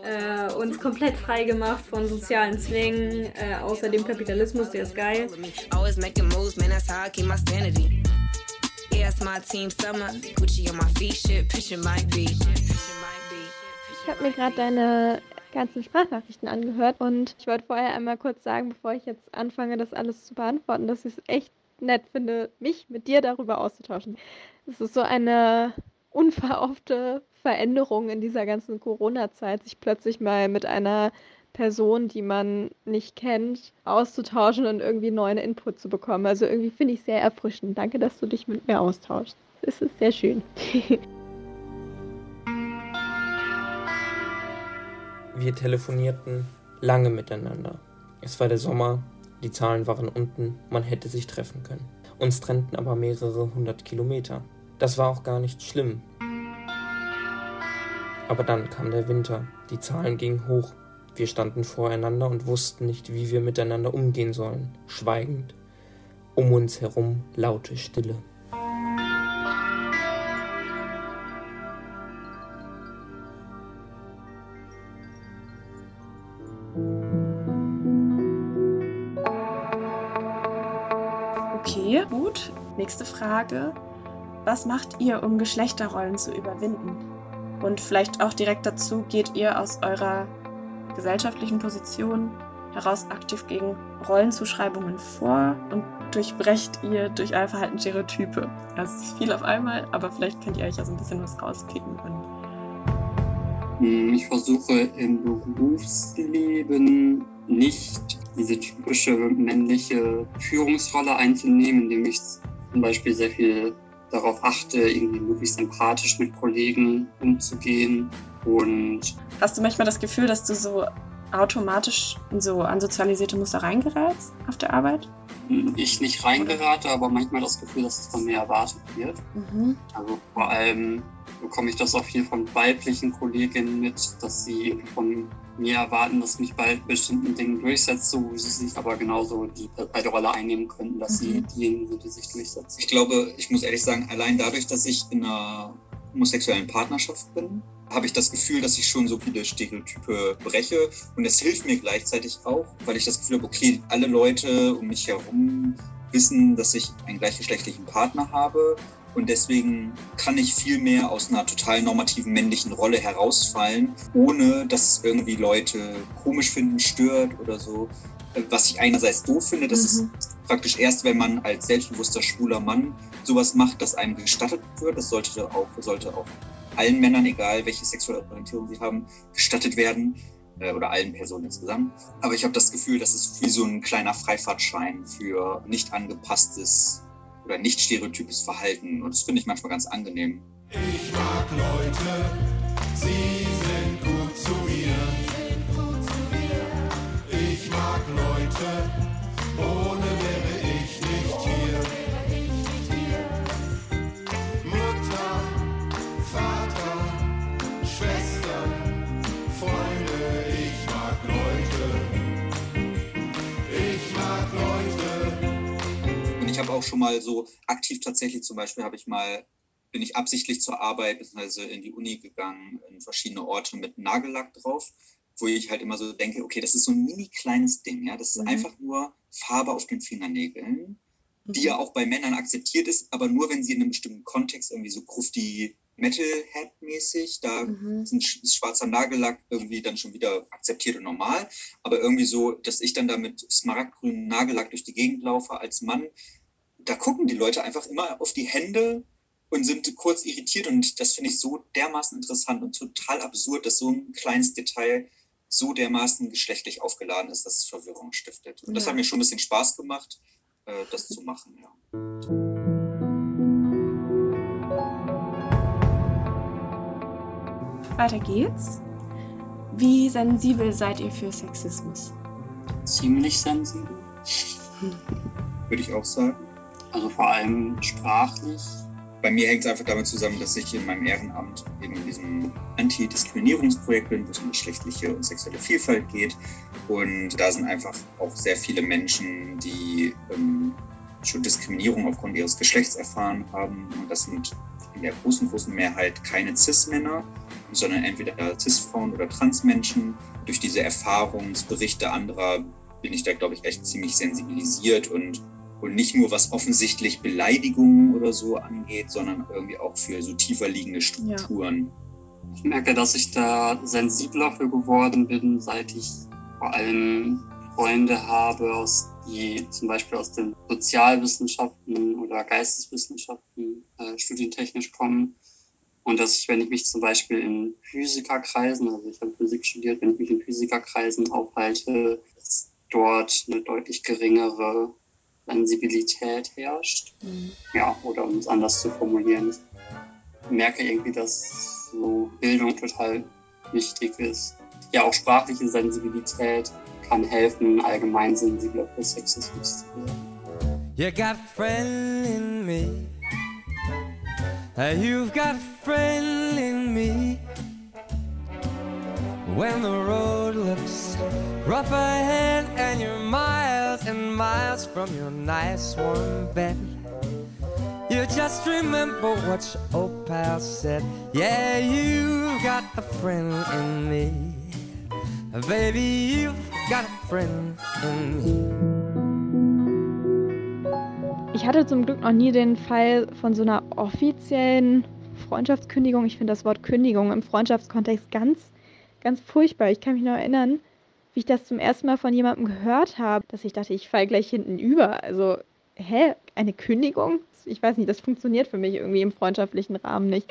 äh, uns komplett frei gemacht von sozialen Zwängen, äh, außer dem Kapitalismus, der ist geil. Ich habe mir gerade deine ganzen Sprachnachrichten angehört und ich wollte vorher einmal kurz sagen, bevor ich jetzt anfange, das alles zu beantworten, dass ich es echt nett finde, mich mit dir darüber auszutauschen. Es ist so eine unverhoffte Veränderung in dieser ganzen Corona-Zeit, sich plötzlich mal mit einer Personen, die man nicht kennt, auszutauschen und irgendwie neuen Input zu bekommen. Also irgendwie finde ich sehr erfrischend. Danke, dass du dich mit mir austauschst. Es ist sehr schön. Wir telefonierten lange miteinander. Es war der Sommer, die Zahlen waren unten, man hätte sich treffen können. Uns trennten aber mehrere hundert Kilometer. Das war auch gar nicht schlimm. Aber dann kam der Winter, die Zahlen gingen hoch, wir standen voreinander und wussten nicht, wie wir miteinander umgehen sollen, schweigend. Um uns herum laute Stille. Okay, gut. Nächste Frage. Was macht ihr, um Geschlechterrollen zu überwinden? Und vielleicht auch direkt dazu, geht ihr aus eurer gesellschaftlichen Position heraus aktiv gegen Rollenzuschreibungen vor und durchbrecht ihr durch euer Verhalten Stereotype? Das ist viel auf einmal, aber vielleicht könnt ihr euch ja so ein bisschen was rauspicken. Hm, Ich versuche im Berufsleben nicht diese typische männliche Führungsrolle einzunehmen, indem ich zum Beispiel sehr viel darauf achte, irgendwie möglichst empathisch mit Kollegen umzugehen. Und Hast du manchmal das Gefühl, dass du so automatisch in so ansozialisierte Muster reingerätst auf der Arbeit? ich nicht reingerate, aber manchmal das Gefühl, dass es von mir erwartet wird. Mhm. Also vor allem bekomme ich das auch viel von weiblichen Kolleginnen mit, dass sie von mir erwarten, dass ich mich bei bestimmten Dingen durchsetze, so wie sie sich aber genauso die, bei der Rolle einnehmen könnten, dass sie Mhm. diejenigen sind, die sich durchsetzen. Ich glaube, ich muss ehrlich sagen, allein dadurch, dass ich in einer homosexuellen Partnerschaft bin, habe ich das Gefühl, dass ich schon so viele Stereotype breche. Und es hilft mir gleichzeitig auch, weil ich das Gefühl habe, okay, alle Leute um mich herum wissen, dass ich einen gleichgeschlechtlichen Partner habe. Und deswegen kann ich viel mehr aus einer total normativen männlichen Rolle herausfallen, ohne dass es irgendwie Leute komisch finden, stört oder so. Was ich einerseits doof finde, das ist praktisch erst, wenn man als selbstbewusster schwuler Mann sowas macht, dass einem gestattet wird. Das sollte auch, sollte auch allen Männern, egal welche sexuelle Orientierung sie haben, gestattet werden. Äh, Oder allen Personen insgesamt. Aber ich habe das Gefühl, das ist wie so ein kleiner Freifahrtschein für nicht angepasstes oder nicht stereotypes Verhalten. Und das finde ich manchmal ganz angenehm. Ich mag Leute, sie auch schon mal so aktiv tatsächlich zum Beispiel habe ich mal, bin ich absichtlich zur Arbeit bzw. in die Uni gegangen, in verschiedene Orte mit Nagellack drauf, wo ich halt immer so denke, okay, das ist so ein mini kleines Ding, ja, das ist Mhm. einfach nur Farbe auf den Fingernägeln, die ja auch bei Männern akzeptiert ist, aber nur wenn sie in einem bestimmten Kontext irgendwie so grufti Metalhead-mäßig, da sind, ist schwarzer Nagellack irgendwie dann schon wieder akzeptiert und normal, aber irgendwie so, dass ich dann da mit smaragdgrünem Nagellack durch die Gegend laufe als Mann, da gucken die Leute einfach immer auf die Hände und sind kurz irritiert und das finde ich so dermaßen interessant und total absurd, dass so ein kleines Detail so dermaßen geschlechtlich aufgeladen ist, dass es Verwirrung stiftet. Und das Ja. hat mir schon ein bisschen Spaß gemacht, äh, das zu machen, ja. Weiter geht's. Wie sensibel seid ihr für Sexismus? Ziemlich sensibel. Würde ich auch sagen. Also vor allem sprachlich. Bei mir hängt es einfach damit zusammen, dass ich in meinem Ehrenamt eben in diesem Antidiskriminierungsprojekt bin, wo es um geschlechtliche und sexuelle Vielfalt geht. Und da sind einfach auch sehr viele Menschen, die ähm, schon Diskriminierung aufgrund ihres Geschlechts erfahren haben. Und das sind in der großen, großen Mehrheit keine Cis-Männer, sondern entweder Cis-Frauen oder Trans-Menschen. Durch diese Erfahrungsberichte anderer bin ich da, glaube ich, echt ziemlich sensibilisiert und und nicht nur was offensichtlich Beleidigungen oder so angeht, sondern irgendwie auch für so tiefer liegende Strukturen. Ich merke, dass ich da sensibler für geworden bin, seit ich vor allem Freunde habe, aus, die zum Beispiel aus den Sozialwissenschaften oder Geisteswissenschaften äh, studientechnisch kommen Und dass ich, wenn ich mich zum Beispiel in Physikerkreisen, also ich habe Physik studiert, wenn ich mich in Physikerkreisen aufhalte, dass dort eine deutlich geringere Sensibilität herrscht. Mhm. Ja, oder um es anders zu formulieren, ich merke irgendwie, dass so Bildung total wichtig ist. Ja, auch sprachliche Sensibilität kann helfen, allgemein sensibler für Sexismus zu werden. You got a friend in me. You've got a friend in me. When the road looks rough ahead and you're miles and miles from your nice warm bed. You just remember what your old pal said. Yeah, you've got a friend in me. Baby, you've got a friend in me. Ich hatte zum Glück noch nie den Fall von so einer offiziellen Freundschaftskündigung. Ich finde das Wort Kündigung im Freundschaftskontext ganz, ganz furchtbar. Ich kann mich noch erinnern, wie ich das zum ersten Mal von jemandem gehört habe, dass ich dachte, ich falle gleich hinten über. Also, hä? Eine Kündigung? Ich weiß nicht, das funktioniert für mich irgendwie im freundschaftlichen Rahmen nicht.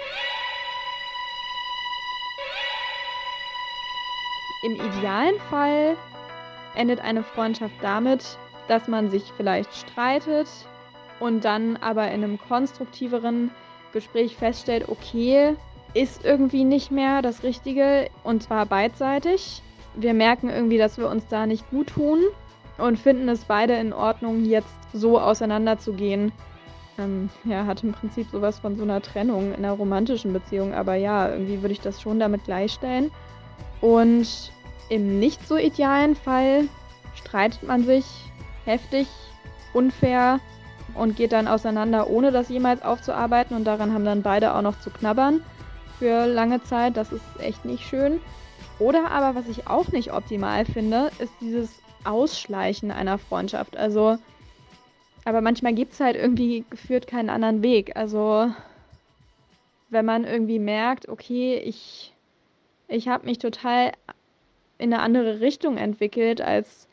Im idealen Fall endet eine Freundschaft damit, dass man sich vielleicht streitet und dann aber in einem konstruktiveren Gespräch feststellt, okay, ist irgendwie nicht mehr das Richtige und zwar beidseitig. Wir merken irgendwie, dass wir uns da nicht gut tun und finden es beide in Ordnung, jetzt so auseinanderzugehen. Ähm, ja, hat im Prinzip sowas von so einer Trennung in einer romantischen Beziehung, aber ja, irgendwie würde ich das schon damit gleichstellen. Und im nicht so idealen Fall streitet man sich heftig, unfair und geht dann auseinander, ohne das jemals aufzuarbeiten. Und daran haben dann beide auch noch zu knabbern für lange Zeit. Das ist echt nicht schön. Oder aber, was ich auch nicht optimal finde, ist dieses Ausschleichen einer Freundschaft. Also, aber manchmal gibt es halt irgendwie geführt keinen anderen Weg. Also, wenn man irgendwie merkt, okay, ich, ich habe mich total in eine andere Richtung entwickelt als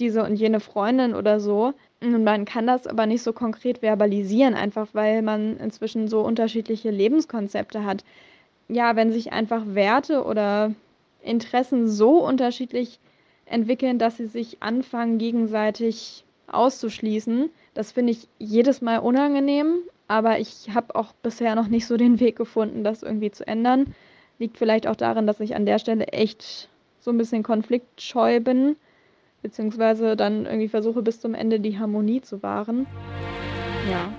diese und jene Freundin oder so. Und man kann das aber nicht so konkret verbalisieren, einfach weil man inzwischen so unterschiedliche Lebenskonzepte hat. Ja, wenn sich einfach Werte oder Interessen so unterschiedlich entwickeln, dass sie sich anfangen, gegenseitig auszuschließen, das finde ich jedes Mal unangenehm, aber ich habe auch bisher noch nicht so den Weg gefunden, das irgendwie zu ändern. Liegt vielleicht auch darin, dass ich an der Stelle echt so ein bisschen konfliktscheu bin, beziehungsweise dann irgendwie versuche bis zum Ende die Harmonie zu wahren. Ja,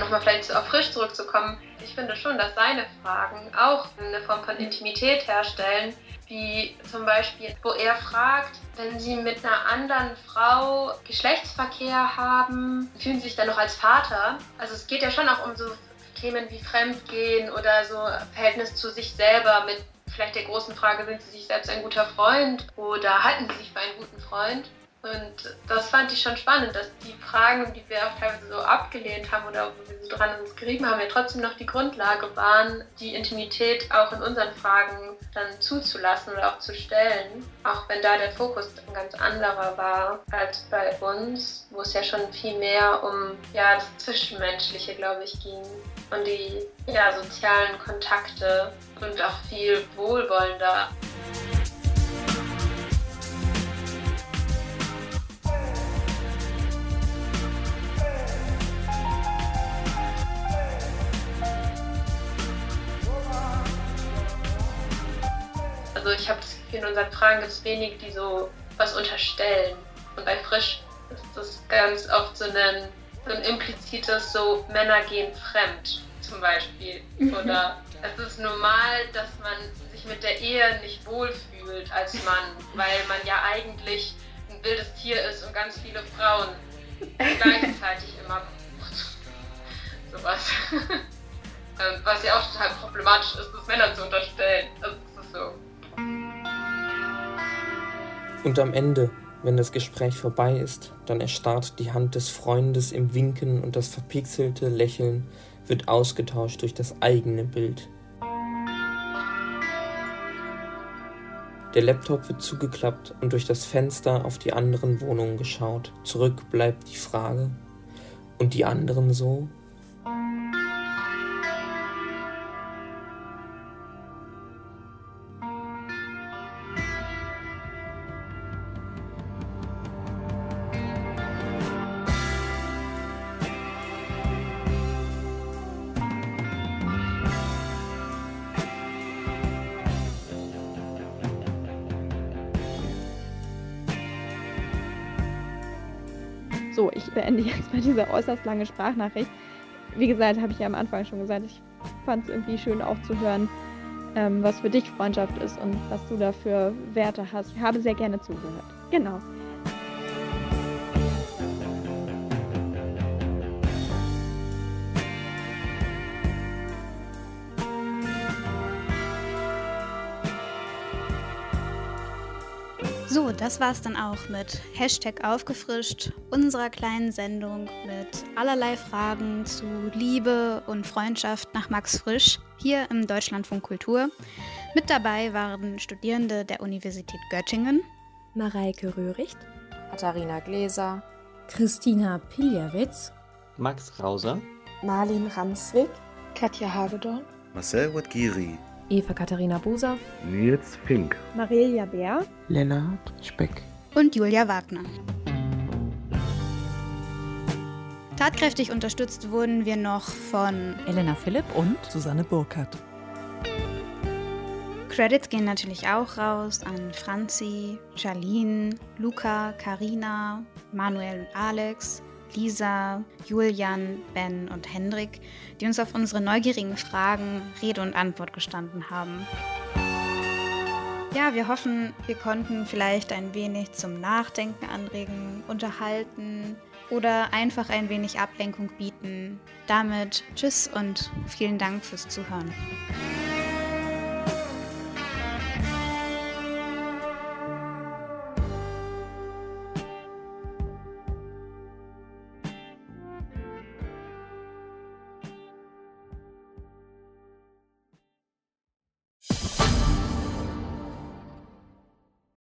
nochmal vielleicht auf Frisch zurückzukommen, ich finde schon, dass seine Fragen auch eine Form von Intimität herstellen, wie zum Beispiel, wo er fragt, wenn sie mit einer anderen Frau Geschlechtsverkehr haben, fühlen sie sich dann noch als Vater? Also es geht ja schon auch um so Themen wie Fremdgehen oder so Verhältnis zu sich selber mit vielleicht der großen Frage, sind sie sich selbst ein guter Freund oder halten sie sich für einen guten Freund? Und das fand ich schon spannend, dass die Fragen, die wir auch teilweise so abgelehnt haben oder wo wir so dran uns gerieben haben, ja trotzdem noch die Grundlage waren, die Intimität auch in unseren Fragen dann zuzulassen oder auch zu stellen. Auch wenn da der Fokus ein ganz anderer war als bei uns, wo es ja schon viel mehr um ja, das Zwischenmenschliche, glaube ich, ging und die ja, sozialen Kontakte und auch viel wohlwollender. Also ich habe das Gefühl, in unseren Fragen gibt es wenig, die so was unterstellen. Und bei Frisch ist das ganz oft so ein, so ein implizites, so Männer gehen fremd zum Beispiel. Mhm. Oder es ist normal, dass man sich mit der Ehe nicht wohlfühlt als Mann, weil man ja eigentlich ein wildes Tier ist und ganz viele Frauen gleichzeitig immer braucht. Sowas. Ähm, was ja auch total problematisch ist, das Männern zu unterstellen. Also das ist so. Und am Ende, wenn das Gespräch vorbei ist, dann erstarrt die Hand des Freundes im Winken und das verpixelte Lächeln wird ausgetauscht durch das eigene Bild. Der Laptop wird zugeklappt und durch das Fenster auf die anderen Wohnungen geschaut. Zurück bleibt die Frage, und die anderen so? Diese äußerst lange Sprachnachricht. Wie gesagt, habe ich ja am Anfang schon gesagt, ich fand es irgendwie schön auch zu hören, ähm, was für dich Freundschaft ist und was du da für Werte hast. Ich habe sehr gerne zugehört. Genau. So, das war's dann auch mit Hashtag aufgefrischt, unserer kleinen Sendung mit allerlei Fragen zu Liebe und Freundschaft nach Max Frisch hier im Deutschlandfunk Kultur. Mit dabei waren Studierende der Universität Göttingen, Mareike Röhricht, Katharina Gläser, Christina Piljawitz, Max Krauser, Marlin Ramswig, Katja Hagedorn, Marcel Wadgiri, Eva Katharina Buser, Nils Fink, Marelia Bär, Lennart Speck. Und Julia Wagner. Tatkräftig unterstützt wurden wir noch von Elena Philipp und Susanne Burkhardt. Credits gehen natürlich auch raus an Franzi, Charlene, Luca, Karina, Manuel und Alex, Lisa, Julian, Ben und Hendrik, die uns auf unsere neugierigen Fragen Rede und Antwort gestanden haben. Ja, wir hoffen, wir konnten vielleicht ein wenig zum Nachdenken anregen, unterhalten oder einfach ein wenig Ablenkung bieten. Damit tschüss und vielen Dank fürs Zuhören.